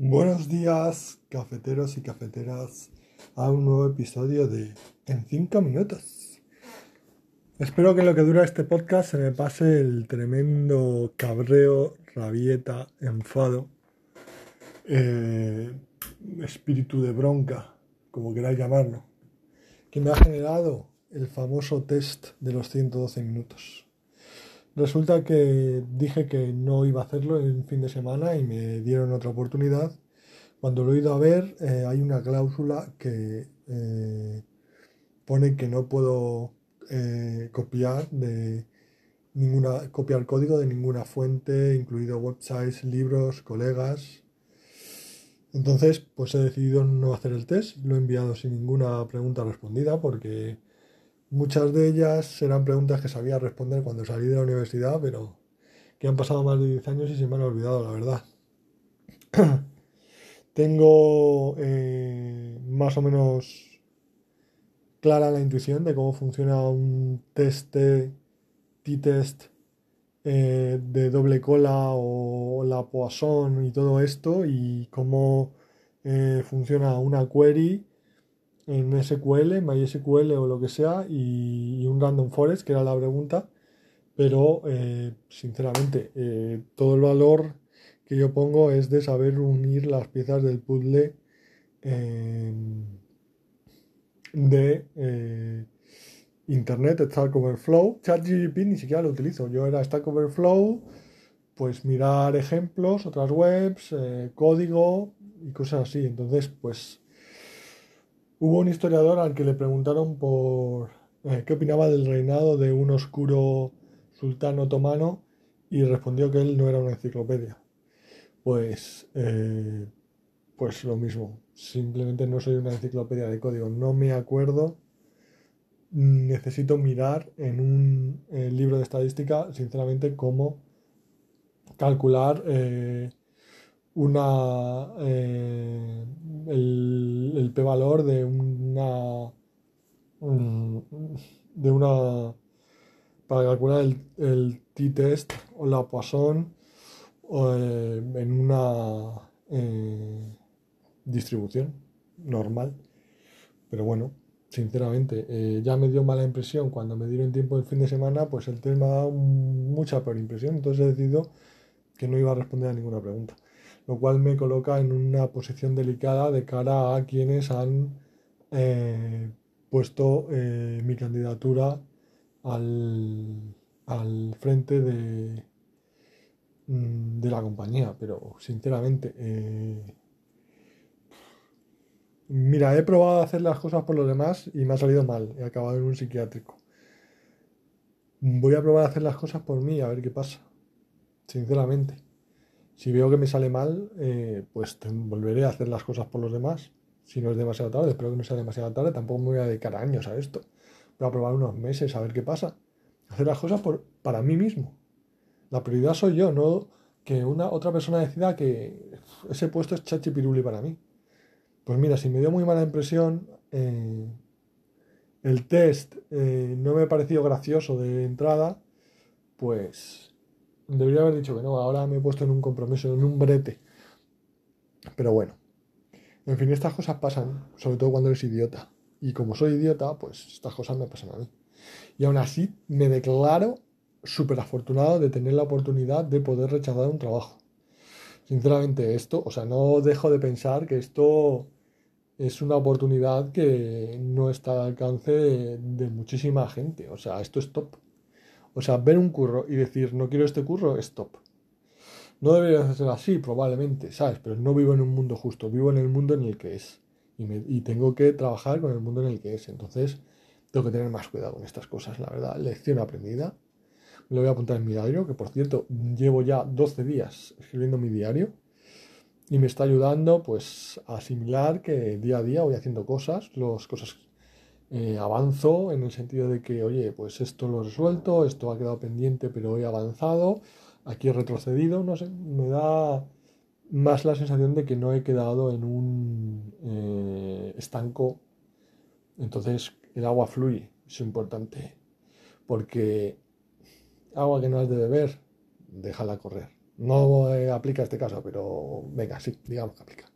Buenos días, cafeteros y cafeteras, a un nuevo episodio de En 5 minutos. Espero que en lo que dura este podcast se me pase el tremendo cabreo, rabieta, enfado, eh, espíritu de bronca, como queráis llamarlo, que me ha generado el famoso test de los 112 minutos. Resulta que dije que no iba a hacerlo en fin de semana y me dieron otra oportunidad. Cuando lo he ido a ver, eh, hay una cláusula que eh, pone que no puedo eh, copiar de ninguna copiar código de ninguna fuente, incluido websites, libros, colegas. Entonces, pues he decidido no hacer el test, lo he enviado sin ninguna pregunta respondida porque Muchas de ellas serán preguntas que sabía responder cuando salí de la universidad, pero que han pasado más de 10 años y se me han olvidado, la verdad. Tengo eh, más o menos clara la intuición de cómo funciona un test T-test eh, de doble cola o la Poisson y todo esto y cómo eh, funciona una query en SQL, MySQL o lo que sea, y, un random forest, que era la pregunta. Pero, eh, sinceramente, eh, todo el valor que yo pongo es de saber unir las piezas del puzzle de eh, Internet, Stack Overflow. ChatGPT ni siquiera lo utilizo. Yo era Stack Overflow, pues mirar ejemplos, otras webs, código y cosas así. Entonces, pues Hubo un historiador al que le preguntaron por eh, qué opinaba del reinado de un oscuro sultán otomano y respondió que él no era una enciclopedia. Pues, eh, pues lo mismo. Simplemente no soy una enciclopedia de código. No me acuerdo. Necesito mirar en un eh, libro de estadística, sinceramente, cómo calcular una eh, el, p-valor de una de una para calcular el, t-test o la Poisson eh, en una eh, distribución normal. Pero bueno sinceramente ya me dio mala impresión cuando me dieron tiempo el fin de semana pues el test me ha dado mucha peor impresión. Entonces he decidido que no iba a responder a ninguna pregunta lo cual me coloca en una posición delicada de cara a quienes han eh, puesto eh, mi candidatura al, frente de, mm, de la compañía. Pero sinceramente, eh, mira, he probado a hacer las cosas por los demás y me ha salido mal. He acabado en un psiquiátrico. Voy a probar a hacer las cosas por mí, a ver qué pasa. Sinceramente. Si veo que me sale mal, eh, pues volveré a hacer las cosas por los demás. Si no es demasiado tarde, espero que no sea demasiado tarde, tampoco me voy a dedicar años a esto. Voy a probar unos meses a ver qué pasa. Hacer las cosas por, para mí mismo. La prioridad soy yo, no que una otra persona decida que ese puesto es chachipiruli para mí. Pues mira, si me dio muy mala impresión, eh, el test eh, no me ha parecido gracioso de entrada, pues Debería haber dicho que no, ahora me he puesto en un compromiso, en un brete. Pero bueno. En fin, estas cosas pasan, sobre todo cuando eres idiota. Y como soy idiota, pues estas cosas me pasan a mí. Y aún así me declaro súper afortunado de tener la oportunidad de poder rechazar un trabajo. Sinceramente, esto, o sea, no dejo de pensar que esto es una oportunidad que no está al alcance de, de muchísima gente. O sea, esto es top. O sea, ver un curro y decir, no quiero este curro, stop. No debería ser así, probablemente, ¿sabes? Pero no vivo en un mundo justo, vivo en el mundo en el que es. Y, tengo que trabajar con el mundo en el que es. Entonces, tengo que tener más cuidado con estas cosas, la verdad. Lección aprendida. Me lo voy a apuntar en mi diario, que por cierto, llevo ya 12 días escribiendo mi diario. Y me está ayudando, pues, a asimilar que día a día voy haciendo cosas, las cosas eh, avanzo en el sentido de que, oye, pues esto lo he resuelto, esto ha quedado pendiente, pero he avanzado, aquí he retrocedido, no sé, me da más la sensación de que no he quedado en un eh, estanco. Entonces el agua fluye, es importante, porque agua que no has de beber, déjala correr. No eh, aplica este caso, pero venga, sí, digamos que aplica.